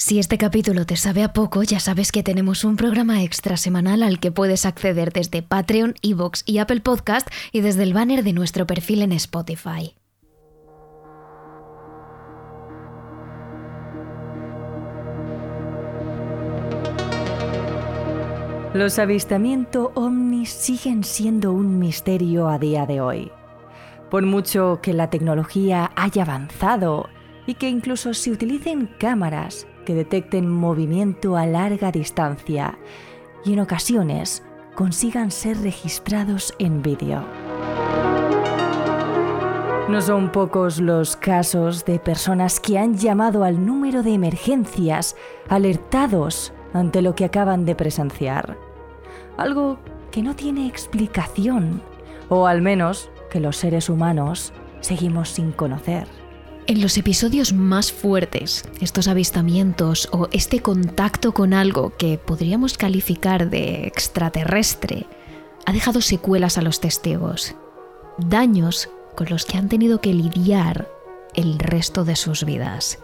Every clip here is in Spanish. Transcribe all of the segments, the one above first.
Si este capítulo te sabe a poco, ya sabes que tenemos un programa extra semanal al que puedes acceder desde Patreon, Evox y Apple Podcast y desde el banner de nuestro perfil en Spotify. Los avistamientos ovnis siguen siendo un misterio a día de hoy. Por mucho que la tecnología haya avanzado y que incluso se utilicen cámaras que detecten movimiento a larga distancia y en ocasiones consigan ser registrados en vídeo. No son pocos los casos de personas que han llamado al número de emergencias alertados ante lo que acaban de presenciar. Algo que no tiene explicación, o al menos que los seres humanos seguimos sin conocer. En los episodios más fuertes, estos avistamientos o este contacto con algo que podríamos calificar de extraterrestre ha dejado secuelas a los testigos, daños con los que han tenido que lidiar el resto de sus vidas.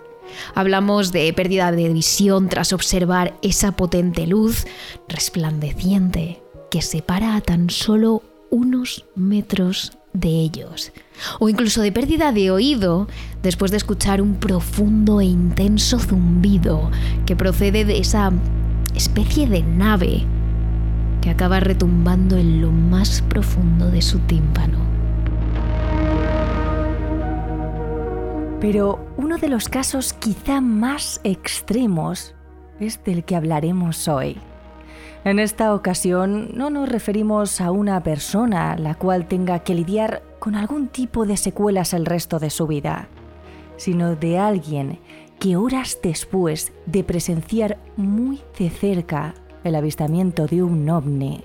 Hablamos de pérdida de visión tras observar esa potente luz resplandeciente que separa a tan solo unos metros de ellos, o incluso de pérdida de oído después de escuchar un profundo e intenso zumbido que procede de esa especie de nave que acaba retumbando en lo más profundo de su tímpano. Pero uno de los casos quizá más extremos es del que hablaremos hoy. En esta ocasión no nos referimos a una persona la cual tenga que lidiar con algún tipo de secuelas el resto de su vida, sino de alguien que horas después de presenciar muy de cerca el avistamiento de un ovni,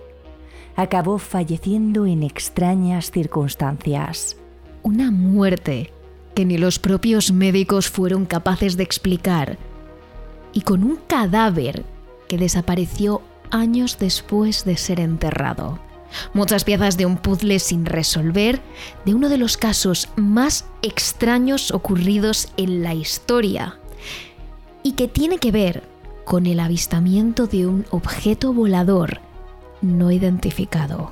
acabó falleciendo en extrañas circunstancias. Una muerte que ni los propios médicos fueron capaces de explicar y con un cadáver que desapareció años después de ser enterrado. Muchas piezas de un puzzle sin resolver de uno de los casos más extraños ocurridos en la historia y que tiene que ver con el avistamiento de un objeto volador no identificado.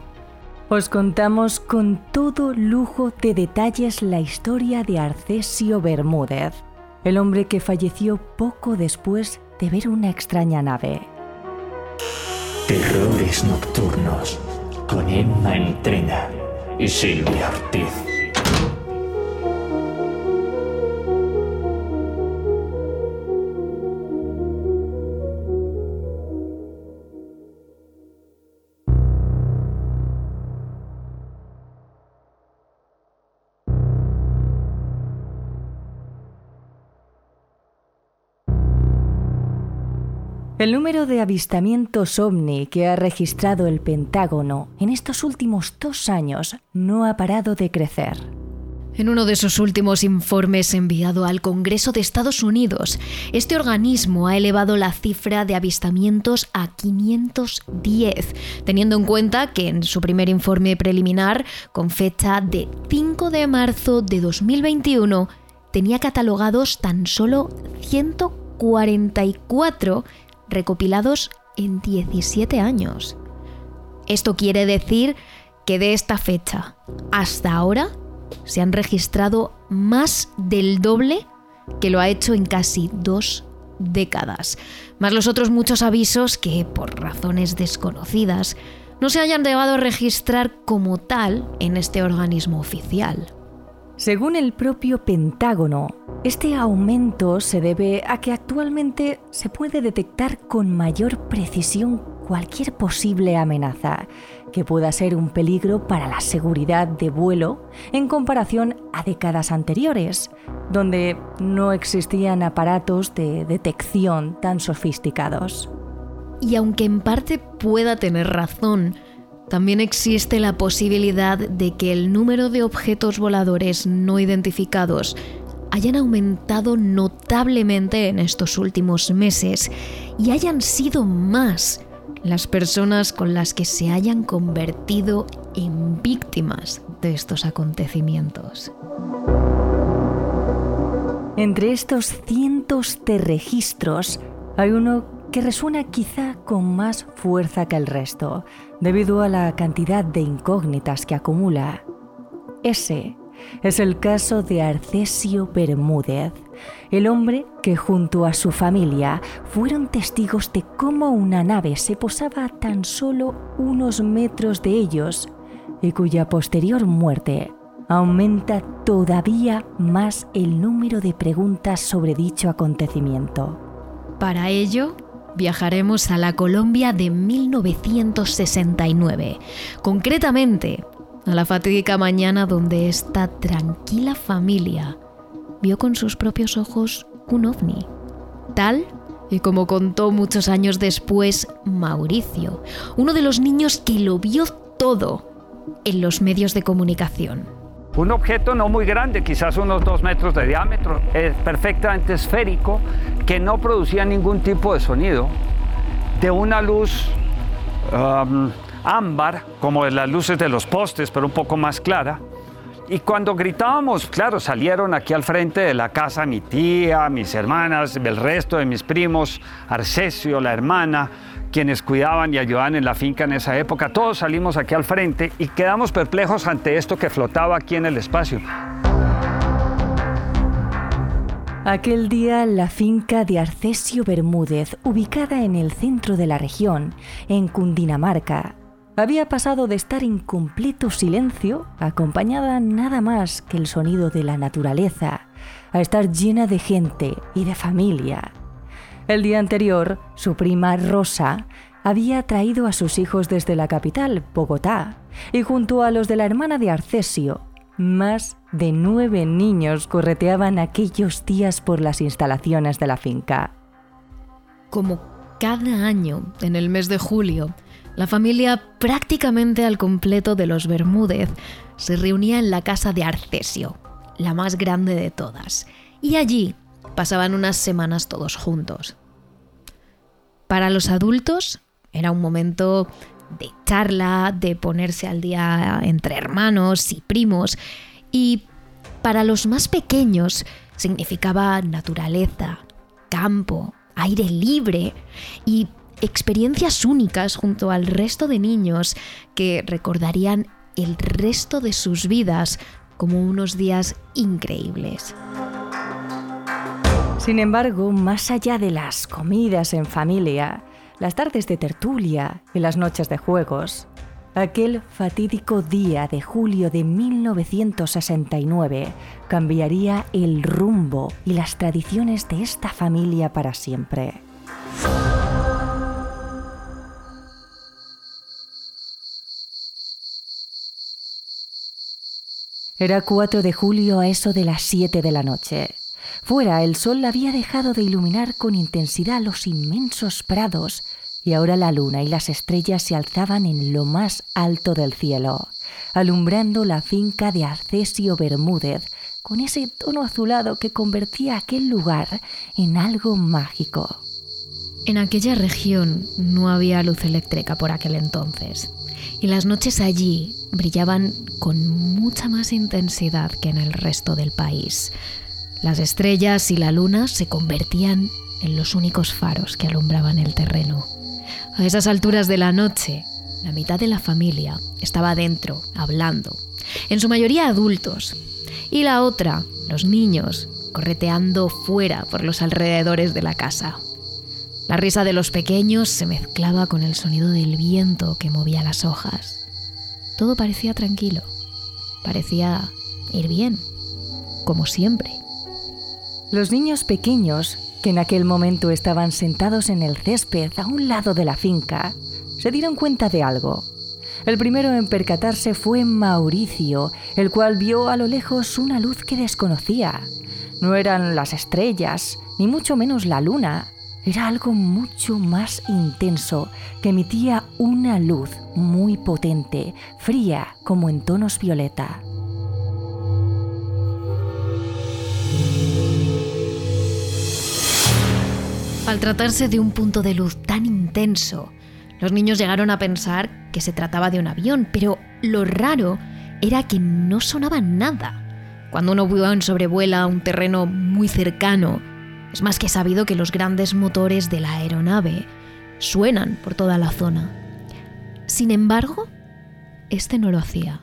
Os contamos con todo lujo de detalles la historia de Arcesio Bermúdez, el hombre que falleció poco después de ver una extraña nave. Terrores Nocturnos con Emma Entrena y Silvia Ortiz. El número de avistamientos ovni que ha registrado el Pentágono en estos últimos dos años no ha parado de crecer. En uno de sus últimos informes enviado al Congreso de Estados Unidos, este organismo ha elevado la cifra de avistamientos a 510, teniendo en cuenta que en su primer informe preliminar, con fecha de 5 de marzo de 2021, tenía catalogados tan solo 144 recopilados en 17 años. Esto quiere decir que de esta fecha hasta ahora se han registrado más del doble que lo ha hecho en casi dos décadas, más los otros muchos avisos que, por razones desconocidas, no se hayan llevado a registrar como tal en este organismo oficial. Según el propio Pentágono, este aumento se debe a que actualmente se puede detectar con mayor precisión cualquier posible amenaza que pueda ser un peligro para la seguridad de vuelo en comparación a décadas anteriores, donde no existían aparatos de detección tan sofisticados. Y aunque en parte pueda tener razón, también existe la posibilidad de que el número de objetos voladores no identificados hayan aumentado notablemente en estos últimos meses y hayan sido más las personas con las que se hayan convertido en víctimas de estos acontecimientos. Entre estos cientos de registros hay uno resuena quizá con más fuerza que el resto, debido a la cantidad de incógnitas que acumula. Ese es el caso de Arcesio Bermúdez, el hombre que junto a su familia fueron testigos de cómo una nave se posaba a tan solo unos metros de ellos y cuya posterior muerte aumenta todavía más el número de preguntas sobre dicho acontecimiento. Para ello, viajaremos a la Colombia de 1969, concretamente a la fatídica mañana donde esta tranquila familia vio con sus propios ojos un ovni, tal y como contó muchos años después Mauricio, uno de los niños que lo vio todo en los medios de comunicación. Un objeto no muy grande, quizás unos dos metros de diámetro, es perfectamente esférico, que no producía ningún tipo de sonido, de una luz ámbar, como de las luces de los postes, pero un poco más clara. Y cuando gritábamos, claro, salieron aquí al frente de la casa mi tía, mis hermanas, el resto de mis primos, Arcesio, la hermana, quienes cuidaban y ayudaban en la finca en esa época. Todos salimos aquí al frente y quedamos perplejos ante esto que flotaba aquí en el espacio. Aquel día la finca de Arcesio Bermúdez, ubicada en el centro de la región, en Cundinamarca, había pasado de estar en completo silencio, acompañada nada más que el sonido de la naturaleza, a estar llena de gente y de familia. El día anterior, su prima Rosa había traído a sus hijos desde la capital, Bogotá, y junto a los de la hermana de Arcesio, más de nueve niños correteaban aquellos días por las instalaciones de la finca. Como cada año, en el mes de julio, la familia prácticamente al completo de los Bermúdez se reunía en la casa de Arcesio, la más grande de todas, y allí pasaban unas semanas todos juntos. Para los adultos era un momento de charla, de ponerse al día entre hermanos y primos, y para los más pequeños significaba naturaleza, campo, aire libre y experiencias únicas junto al resto de niños que recordarían el resto de sus vidas como unos días increíbles. Sin embargo, más allá de las comidas en familia, las tardes de tertulia y las noches de juegos, aquel fatídico día de julio de 1969 cambiaría el rumbo y las tradiciones de esta familia para siempre. Era 4 de julio a eso de las 7 de la noche. Fuera el sol había dejado de iluminar con intensidad los inmensos prados y ahora la luna y las estrellas se alzaban en lo más alto del cielo, alumbrando la finca de Arcesio Bermúdez con ese tono azulado que convertía aquel lugar en algo mágico. En aquella región no había luz eléctrica por aquel entonces y las noches allí brillaban con mucha más intensidad que en el resto del país. Las estrellas y la luna se convertían en los únicos faros que alumbraban el terreno. A esas alturas de la noche, la mitad de la familia estaba dentro, hablando, en su mayoría adultos, y la otra, los niños, correteando fuera por los alrededores de la casa. La risa de los pequeños se mezclaba con el sonido del viento que movía las hojas. Todo parecía tranquilo, parecía ir bien, como siempre. Los niños pequeños, que en aquel momento estaban sentados en el césped a un lado de la finca, se dieron cuenta de algo. El primero en percatarse fue Mauricio, el cual vio a lo lejos una luz que desconocía. No eran las estrellas, ni mucho menos la luna, era algo mucho más intenso que emitía una luz muy potente, fría como en tonos violeta. Al tratarse de un punto de luz tan intenso, los niños llegaron a pensar que se trataba de un avión, pero lo raro era que no sonaba nada. Cuando un avión sobrevuela un terreno muy cercano, es más que sabido que los grandes motores de la aeronave suenan por toda la zona. Sin embargo, este no lo hacía.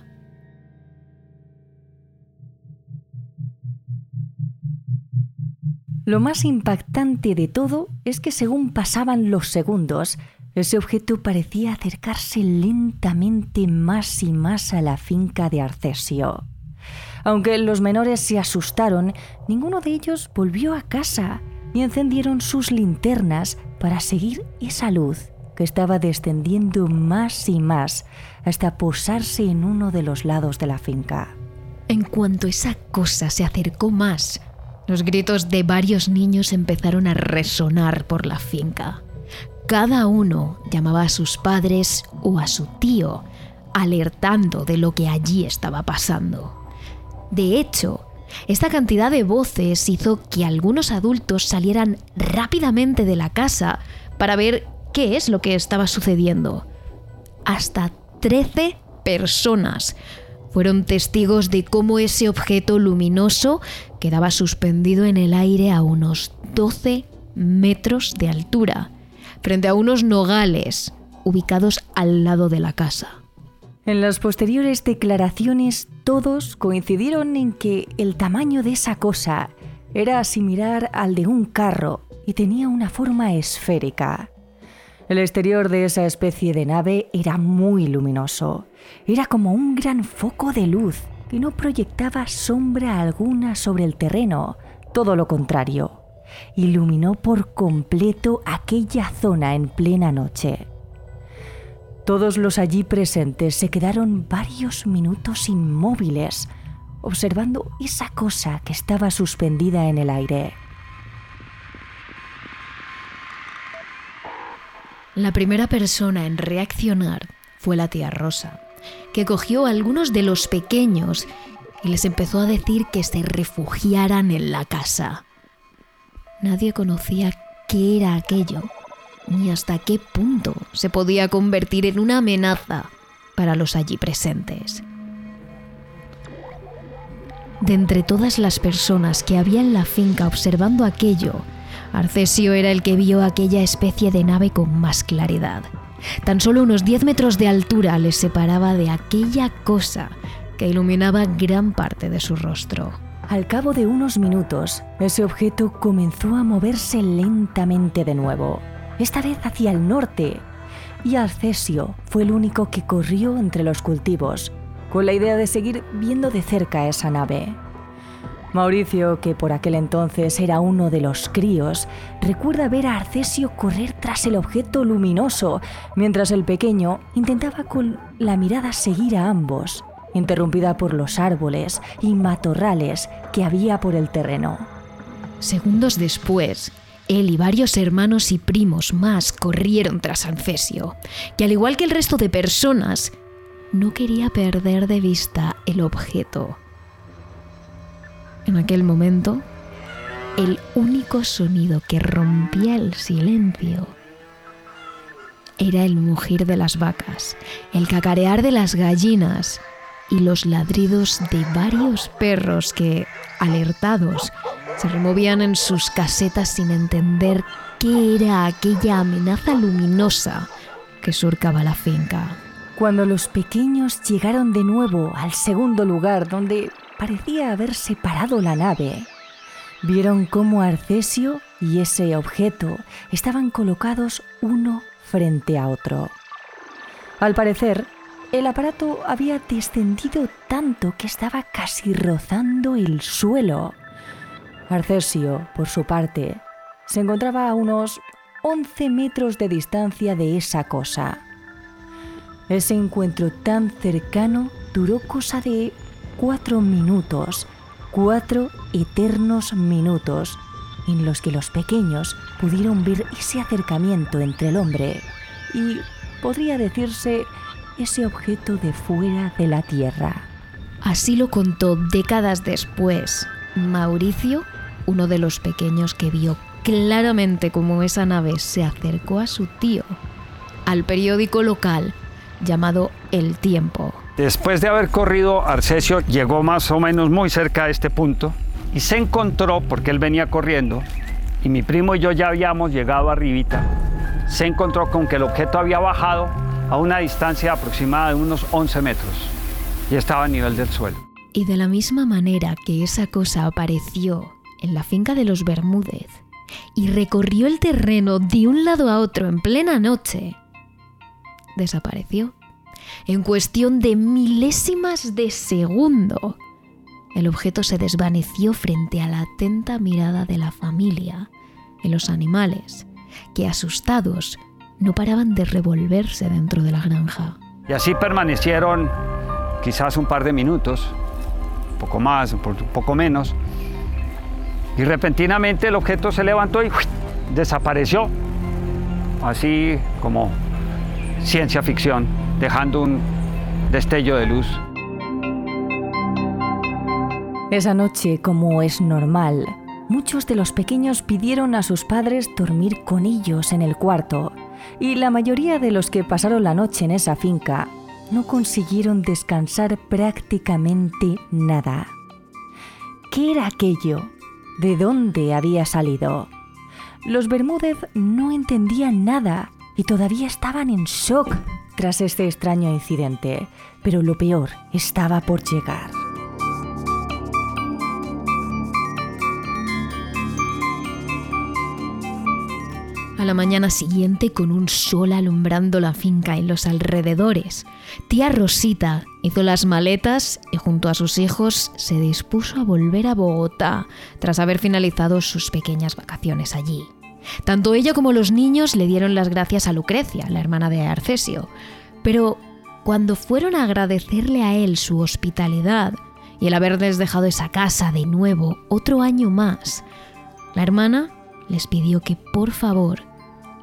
Lo más impactante de todo es que según pasaban los segundos, ese objeto parecía acercarse lentamente más y más a la finca de Arcesio. Aunque los menores se asustaron, ninguno de ellos volvió a casa y encendieron sus linternas para seguir esa luz que estaba descendiendo más y más hasta posarse en uno de los lados de la finca. En cuanto esa cosa se acercó más, los gritos de varios niños empezaron a resonar por la finca. Cada uno llamaba a sus padres o a su tío, alertando de lo que allí estaba pasando. De hecho, esta cantidad de voces hizo que algunos adultos salieran rápidamente de la casa para ver qué es lo que estaba sucediendo. Hasta 13 personas fueron testigos de cómo ese objeto luminoso quedaba suspendido en el aire a unos 12 metros de altura, frente a unos nogales ubicados al lado de la casa. En las posteriores declaraciones todos coincidieron en que el tamaño de esa cosa era similar al de un carro y tenía una forma esférica. El exterior de esa especie de nave era muy luminoso. Era como un gran foco de luz que no proyectaba sombra alguna sobre el terreno, todo lo contrario. Iluminó por completo aquella zona en plena noche. Todos los allí presentes se quedaron varios minutos inmóviles, observando esa cosa que estaba suspendida en el aire. La primera persona en reaccionar fue la tía Rosa, que cogió a algunos de los pequeños y les empezó a decir que se refugiaran en la casa. Nadie conocía qué era aquello, ni hasta qué punto se podía convertir en una amenaza para los allí presentes. De entre todas las personas que había en la finca observando aquello, Arcesio era el que vio aquella especie de nave con más claridad. Tan solo unos 10 metros de altura les separaba de aquella cosa que iluminaba gran parte de su rostro. Al cabo de unos minutos, ese objeto comenzó a moverse lentamente de nuevo, esta vez hacia el norte, y Arcesio fue el único que corrió entre los cultivos, con la idea de seguir viendo de cerca esa nave. Mauricio, que por aquel entonces era uno de los críos, recuerda ver a Arcesio correr tras el objeto luminoso, mientras el pequeño intentaba con la mirada seguir a ambos, interrumpida por los árboles y matorrales que había por el terreno. Segundos después, él y varios hermanos y primos más corrieron tras Arcesio, que al igual que el resto de personas, no quería perder de vista el objeto. En aquel momento, el único sonido que rompía el silencio era el mugir de las vacas, el cacarear de las gallinas y los ladridos de varios perros que, alertados, se removían en sus casetas sin entender qué era aquella amenaza luminosa que surcaba la finca. Cuando los pequeños llegaron de nuevo al segundo lugar donde parecía haber separado la nave, vieron cómo Arcesio y ese objeto estaban colocados uno frente a otro. Al parecer, el aparato había descendido tanto que estaba casi rozando el suelo. Arcesio, por su parte, se encontraba a unos 11 metros de distancia de esa cosa. Ese encuentro tan cercano duró cosa de cuatro minutos, cuatro eternos minutos, en los que los pequeños pudieron ver ese acercamiento entre el hombre y, podría decirse, ese objeto de fuera de la Tierra. Así lo contó décadas después Mauricio, uno de los pequeños que vio claramente cómo esa nave se acercó a su tío, al periódico local llamado El Tiempo. Después de haber corrido, Arcesio llegó más o menos muy cerca de este punto y se encontró, porque él venía corriendo, y mi primo y yo ya habíamos llegado arribita, se encontró con que el objeto había bajado a una distancia aproximada de unos 11 metros y estaba a nivel del suelo. Y de la misma manera que esa cosa apareció en la finca de los Bermúdez y recorrió el terreno de un lado a otro en plena noche, desapareció. En cuestión de milésimas de segundo, el objeto se desvaneció frente a la atenta mirada de la familia y los animales, que asustados no paraban de revolverse dentro de la granja. Y así permanecieron quizás un par de minutos, un poco más, un poco menos, y repentinamente el objeto se levantó y desapareció, así como ciencia ficción, dejando un destello de luz. Esa noche, como es normal, muchos de los pequeños pidieron a sus padres dormir con ellos en el cuarto, y la mayoría de los que pasaron la noche en esa finca no consiguieron descansar prácticamente nada. ¿Qué era aquello? ¿De dónde había salido? Los Bermúdez no entendían nada y todavía estaban en shock tras este extraño incidente, pero lo peor estaba por llegar. La mañana siguiente, con un sol alumbrando la finca en los alrededores, tía Rosita hizo las maletas y junto a sus hijos se dispuso a volver a Bogotá tras haber finalizado sus pequeñas vacaciones allí. Tanto ella como los niños le dieron las gracias a Lucrecia, la hermana de Arcesio, pero cuando fueron a agradecerle a él su hospitalidad y el haberles dejado esa casa de nuevo otro año más, la hermana les pidió que por favor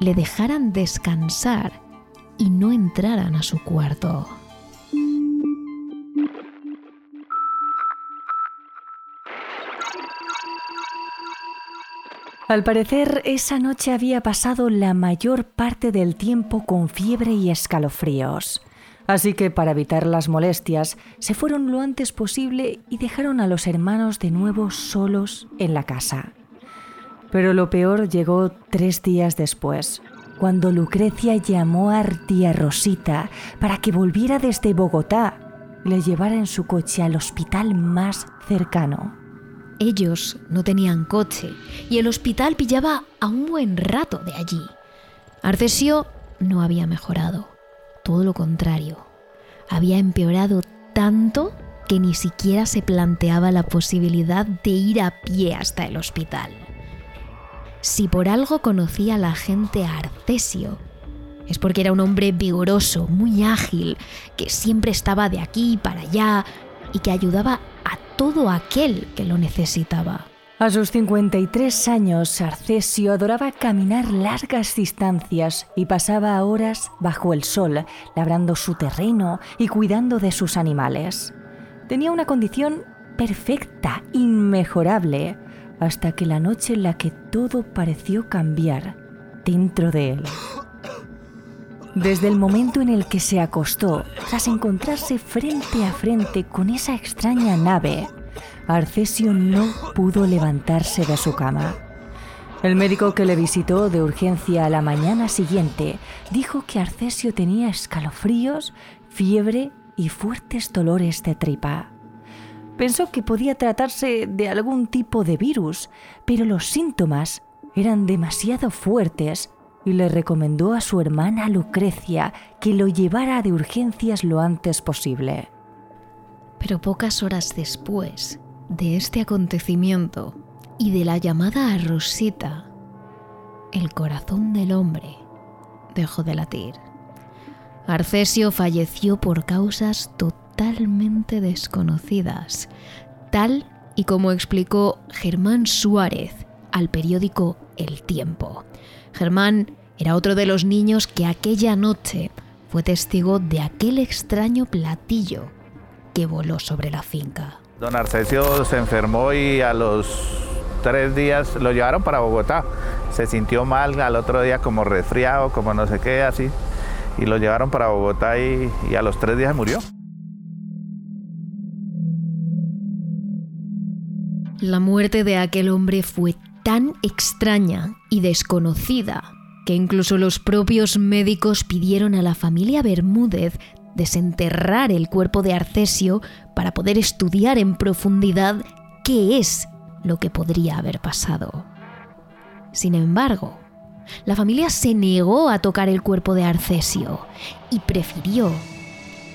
le dejaran descansar y no entraran a su cuarto. Al parecer, esa noche había pasado la mayor parte del tiempo con fiebre y escalofríos. Así que para evitar las molestias, se fueron lo antes posible y dejaron a los hermanos de nuevo solos en la casa. Pero lo peor llegó tres días después, cuando Lucrecia llamó a tía Rosita para que volviera desde Bogotá le llevara en su coche al hospital más cercano. Ellos no tenían coche y el hospital pillaba a un buen rato de allí. Arcesio no había mejorado, todo lo contrario. Había empeorado tanto que ni siquiera se planteaba la posibilidad de ir a pie hasta el hospital. Si por algo conocía la gente a Arcesio, es porque era un hombre vigoroso, muy ágil, que siempre estaba de aquí para allá y que ayudaba a todo aquel que lo necesitaba. A sus 53 años, Arcesio adoraba caminar largas distancias y pasaba horas bajo el sol, labrando su terreno y cuidando de sus animales. Tenía una condición perfecta, inmejorable, hasta que la noche en la que todo pareció cambiar dentro de él. Desde el momento en el que se acostó, tras encontrarse frente a frente con esa extraña nave, Arcesio no pudo levantarse de su cama. El médico que le visitó de urgencia a la mañana siguiente dijo que Arcesio tenía escalofríos, fiebre y fuertes dolores de tripa. Pensó que podía tratarse de algún tipo de virus, pero los síntomas eran demasiado fuertes y le recomendó a su hermana Lucrecia que lo llevara de urgencias lo antes posible. Pero pocas horas después de este acontecimiento y de la llamada a Rosita, el corazón del hombre dejó de latir. Arcesio falleció por causas totales totalmente desconocidas, tal y como explicó Germán Suárez al periódico El Tiempo. Germán era otro de los niños que aquella noche fue testigo de aquel extraño platillo que voló sobre la finca. Don Arcesio se enfermó y a los tres días lo llevaron para Bogotá. Se sintió mal al otro día como resfriado, como no sé qué, así. Y lo llevaron para Bogotá y, y a los tres días murió. La muerte de aquel hombre fue tan extraña y desconocida que incluso los propios médicos pidieron a la familia Bermúdez desenterrar el cuerpo de Arcesio para poder estudiar en profundidad qué es lo que podría haber pasado. Sin embargo, la familia se negó a tocar el cuerpo de Arcesio y prefirió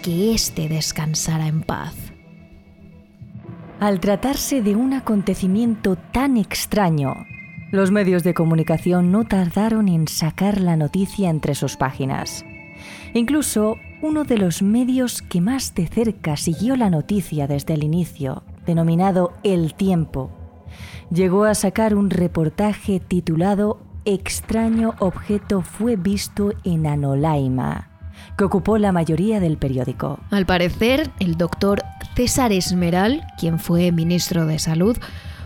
que éste descansara en paz. Al tratarse de un acontecimiento tan extraño, los medios de comunicación no tardaron en sacar la noticia entre sus páginas. Incluso uno de los medios que más de cerca siguió la noticia desde el inicio, denominado El Tiempo, llegó a sacar un reportaje titulado Extraño objeto fue visto en Anolaima, que ocupó la mayoría del periódico. Al parecer, el doctor César Esmeral, quien fue ministro de Salud,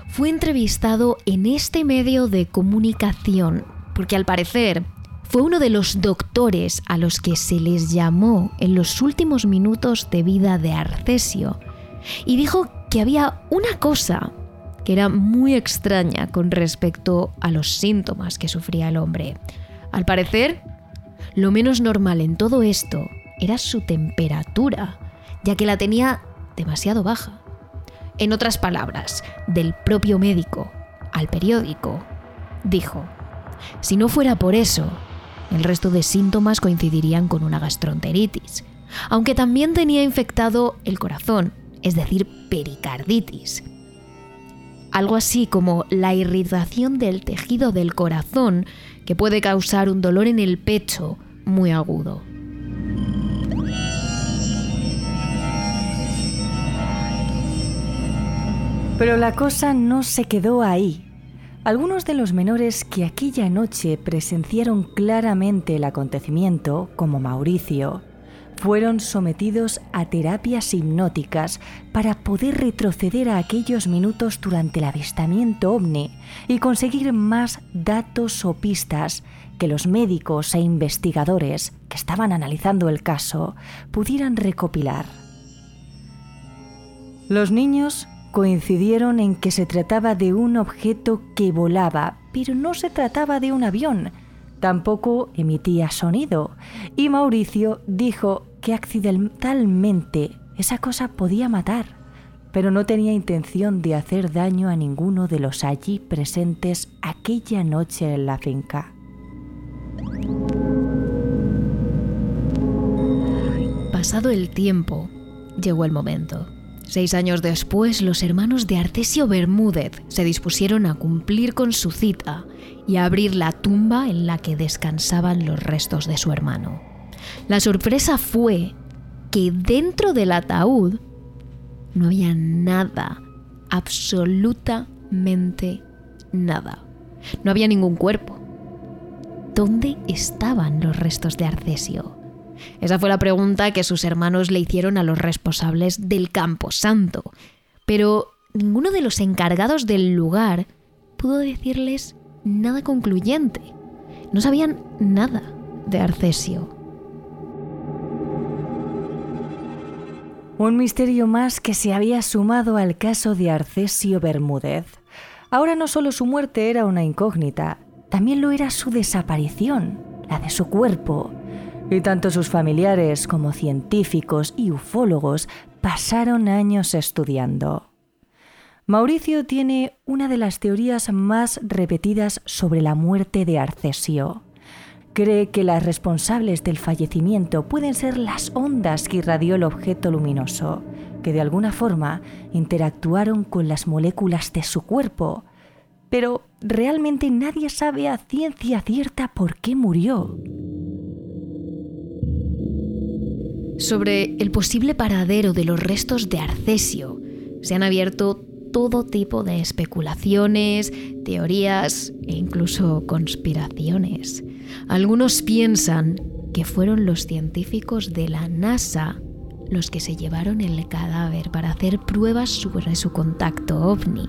fue entrevistado en este medio de comunicación, porque al parecer fue uno de los doctores a los que se les llamó en los últimos minutos de vida de Arcesio y dijo que había una cosa que era muy extraña con respecto a los síntomas que sufría el hombre. Al parecer, lo menos normal en todo esto era su temperatura, ya que la tenía demasiado baja. En otras palabras, del propio médico al periódico, dijo, si no fuera por eso, el resto de síntomas coincidirían con una gastroenteritis, aunque también tenía infectado el corazón, es decir, pericarditis. Algo así como la irritación del tejido del corazón que puede causar un dolor en el pecho muy agudo. Pero la cosa no se quedó ahí. Algunos de los menores que aquella noche presenciaron claramente el acontecimiento, como Mauricio, fueron sometidos a terapias hipnóticas para poder retroceder a aquellos minutos durante el avistamiento ovni y conseguir más datos o pistas que los médicos e investigadores que estaban analizando el caso pudieran recopilar. Los niños coincidieron en que se trataba de un objeto que volaba, pero no se trataba de un avión. Tampoco emitía sonido. Y Mauricio dijo que accidentalmente esa cosa podía matar, pero no tenía intención de hacer daño a ninguno de los allí presentes aquella noche en la finca. Pasado el tiempo, llegó el momento. Seis años después, los hermanos de Artesio Bermúdez se dispusieron a cumplir con su cita y a abrir la tumba en la que descansaban los restos de su hermano. La sorpresa fue que dentro del ataúd no había nada, absolutamente nada. No había ningún cuerpo. ¿Dónde estaban los restos de Arcesio? Esa fue la pregunta que sus hermanos le hicieron a los responsables del Campo Santo. Pero ninguno de los encargados del lugar pudo decirles nada concluyente. No sabían nada de Arcesio. Un misterio más que se había sumado al caso de Arcesio Bermúdez. Ahora no solo su muerte era una incógnita, también lo era su desaparición, la de su cuerpo, y tanto sus familiares como científicos y ufólogos pasaron años estudiando. Mauricio tiene una de las teorías más repetidas sobre la muerte de Arcesio. Cree que las responsables del fallecimiento pueden ser las ondas que irradió el objeto luminoso, que de alguna forma interactuaron con las moléculas de su cuerpo. Pero realmente nadie sabe a ciencia cierta por qué murió. Sobre el posible paradero de los restos de Arcesio. Se han abierto todo tipo de especulaciones, teorías e incluso conspiraciones. Algunos piensan que fueron los científicos de la NASA los que se llevaron el cadáver para hacer pruebas sobre su contacto ovni.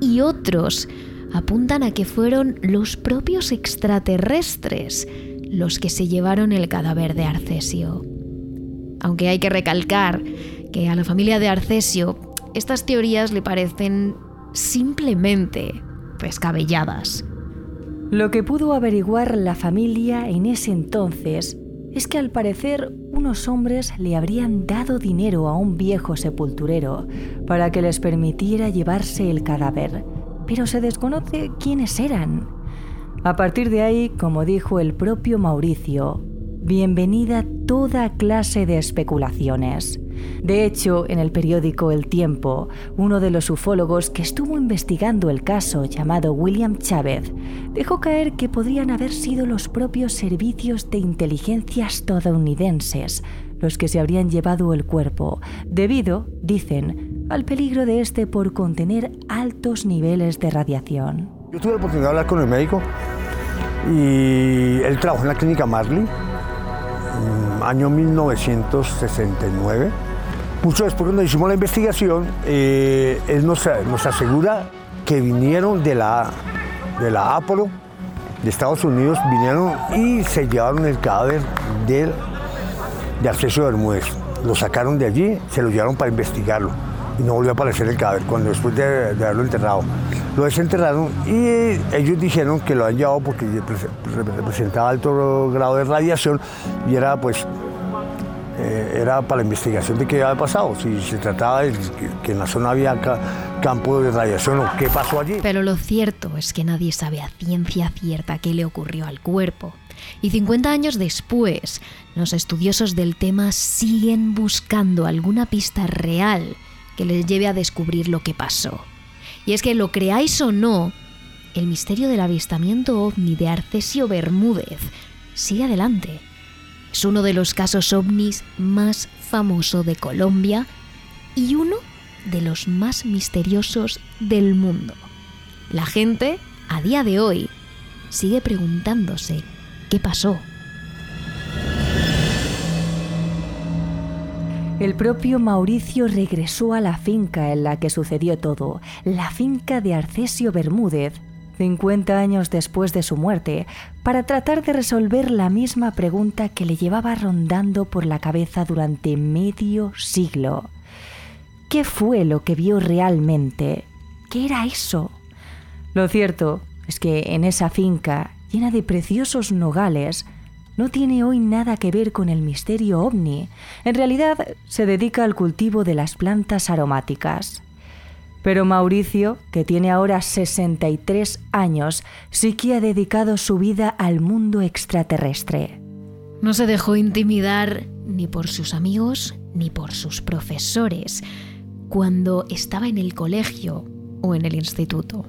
Y otros apuntan a que fueron los propios extraterrestres los que se llevaron el cadáver de Arcesio aunque hay que recalcar que a la familia de Arcesio estas teorías le parecen simplemente descabelladas. Lo que pudo averiguar la familia en ese entonces es que al parecer unos hombres le habrían dado dinero a un viejo sepulturero para que les permitiera llevarse el cadáver, pero se desconoce quiénes eran. A partir de ahí, como dijo el propio Mauricio, bienvenida toda clase de especulaciones. De hecho, en el periódico El Tiempo, uno de los ufólogos que estuvo investigando el caso, llamado William Chávez, dejó caer que podrían haber sido los propios servicios de inteligencia estadounidenses los que se habrían llevado el cuerpo, debido, dicen, al peligro de este por contener altos niveles de radiación. Yo tuve la oportunidad de hablar con el médico y él trabajó en la clínica Marley, año 1969 mucho después cuando hicimos la investigación, eh, él nos, asegura que vinieron de la, de la Apolo, de Estados Unidos, vinieron y se llevaron el cadáver del, de Arcesio Bermúdez. Lo sacaron de allí, se lo llevaron para investigarlo y no volvió a aparecer el cadáver cuando después de, haberlo enterrado. Lo desenterraron y ellos dijeron que lo han llevado porque representaba alto grado de radiación y era pues eh, era para la investigación de qué había pasado, si se trataba de que, en la zona había campo de radiación o qué pasó allí. Pero lo cierto es que nadie sabe a ciencia cierta qué le ocurrió al cuerpo. Y 50 años después, los estudiosos del tema siguen buscando alguna pista real que les lleve a descubrir lo que pasó. Y es que lo creáis o no, el misterio del avistamiento ovni de Arcesio Bermúdez sigue adelante es uno de los casos ovnis más famoso de Colombia y uno de los más misteriosos del mundo. La gente, a día de hoy, sigue preguntándose qué pasó. El propio Mauricio regresó a la finca en la que sucedió todo, la finca de Arcesio Bermúdez, 50 años después de su muerte, para tratar de resolver la misma pregunta que le llevaba rondando por la cabeza durante medio siglo. ¿Qué fue lo que vio realmente? ¿Qué era eso? Lo cierto es que en esa finca, llena de preciosos nogales, no tiene hoy nada que ver con el misterio ovni. En realidad se dedica al cultivo de las plantas aromáticas. Pero Mauricio, que tiene ahora 63 años, sí que ha dedicado su vida al mundo extraterrestre. No se dejó intimidar ni por sus amigos ni por sus profesores cuando estaba en el colegio o en el instituto.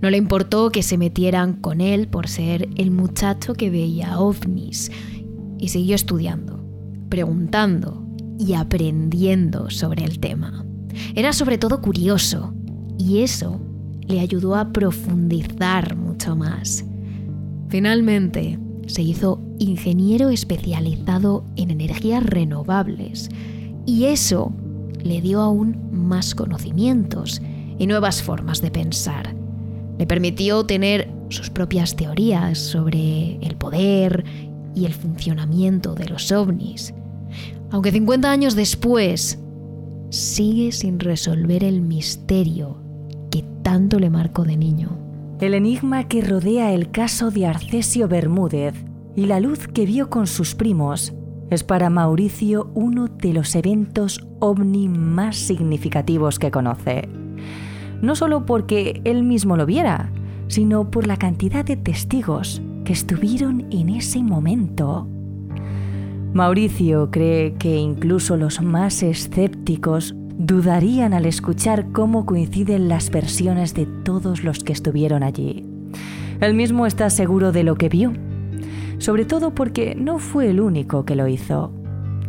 No le importó que se metieran con él por ser el muchacho que veía ovnis y siguió estudiando, preguntando y aprendiendo sobre el tema. Era sobre todo curioso y eso le ayudó a profundizar mucho más. Finalmente, se hizo ingeniero especializado en energías renovables y eso le dio aún más conocimientos y nuevas formas de pensar. Le permitió tener sus propias teorías sobre el poder y el funcionamiento de los ovnis. Aunque 50 años después sigue sin resolver el misterio que tanto le marcó de niño. El enigma que rodea el caso de Arcesio Bermúdez y la luz que vio con sus primos es para Mauricio uno de los eventos ovni más significativos que conoce. No solo porque él mismo lo viera, sino por la cantidad de testigos que estuvieron en ese momento. Mauricio cree que incluso los más escépticos dudarían al escuchar cómo coinciden las versiones de todos los que estuvieron allí. Él mismo está seguro de lo que vio, sobre todo porque no fue el único que lo hizo.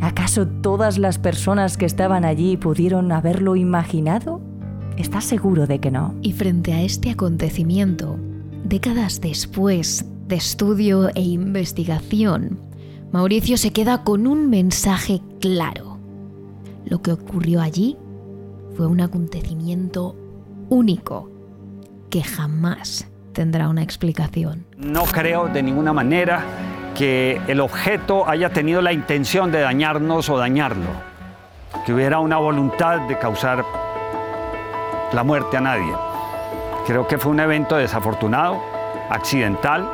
¿Acaso todas las personas que estaban allí pudieron haberlo imaginado? Está seguro de que no. Y frente a este acontecimiento, décadas después de estudio e investigación, Mauricio se queda con un mensaje claro. Lo que ocurrió allí fue un acontecimiento único que jamás tendrá una explicación. No creo de ninguna manera que el objeto haya tenido la intención de dañarnos o dañarlo, que hubiera una voluntad de causar la muerte a nadie. Creo que fue un evento desafortunado, accidental,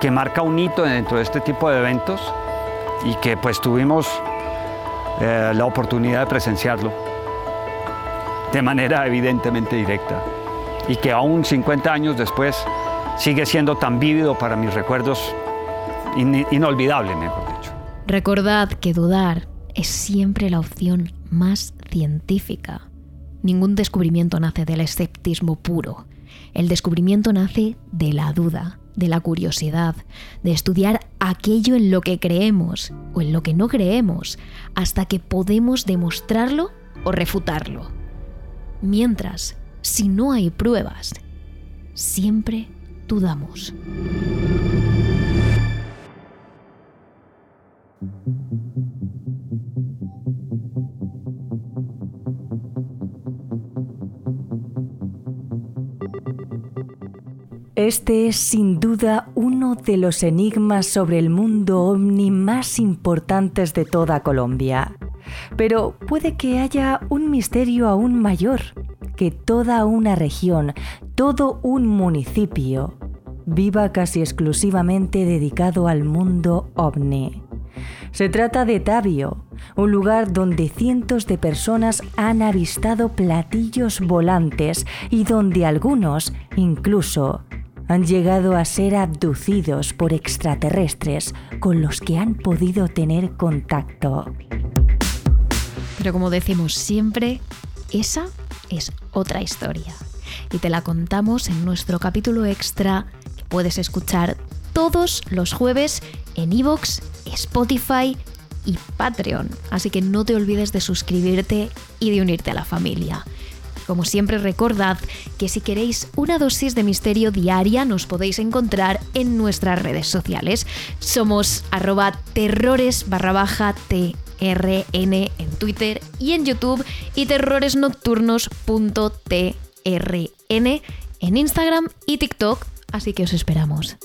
que marca un hito dentro de este tipo de eventos y que pues tuvimos eh, la oportunidad de presenciarlo de manera evidentemente directa y que aún 50 años después sigue siendo tan vívido para mis recuerdos, inolvidable, mejor dicho. Recordad que dudar es siempre la opción más científica. Ningún descubrimiento nace del escepticismo puro. El descubrimiento nace de la duda, de la curiosidad, de estudiar aquello en lo que creemos o en lo que no creemos, hasta que podemos demostrarlo o refutarlo. Mientras, si no hay pruebas, siempre dudamos. Este es sin duda uno de los enigmas sobre el mundo ovni más importantes de toda Colombia. Pero puede que haya un misterio aún mayor, que toda una región, todo un municipio, viva casi exclusivamente dedicado al mundo ovni. Se trata de Tabio, un lugar donde cientos de personas han avistado platillos volantes y donde algunos incluso han llegado a ser abducidos por extraterrestres con los que han podido tener contacto. Pero como decimos siempre, esa es otra historia. Y te la contamos en nuestro capítulo extra que puedes escuchar todos los jueves en Evox, Spotify y Patreon. Así que no te olvides de suscribirte y de unirte a la familia. Como siempre recordad que si queréis una dosis de misterio diaria nos podéis encontrar en nuestras redes sociales. Somos arroba terrores barra baja TRN en Twitter y en YouTube y terroresnocturnos.trn en Instagram y TikTok, así que os esperamos.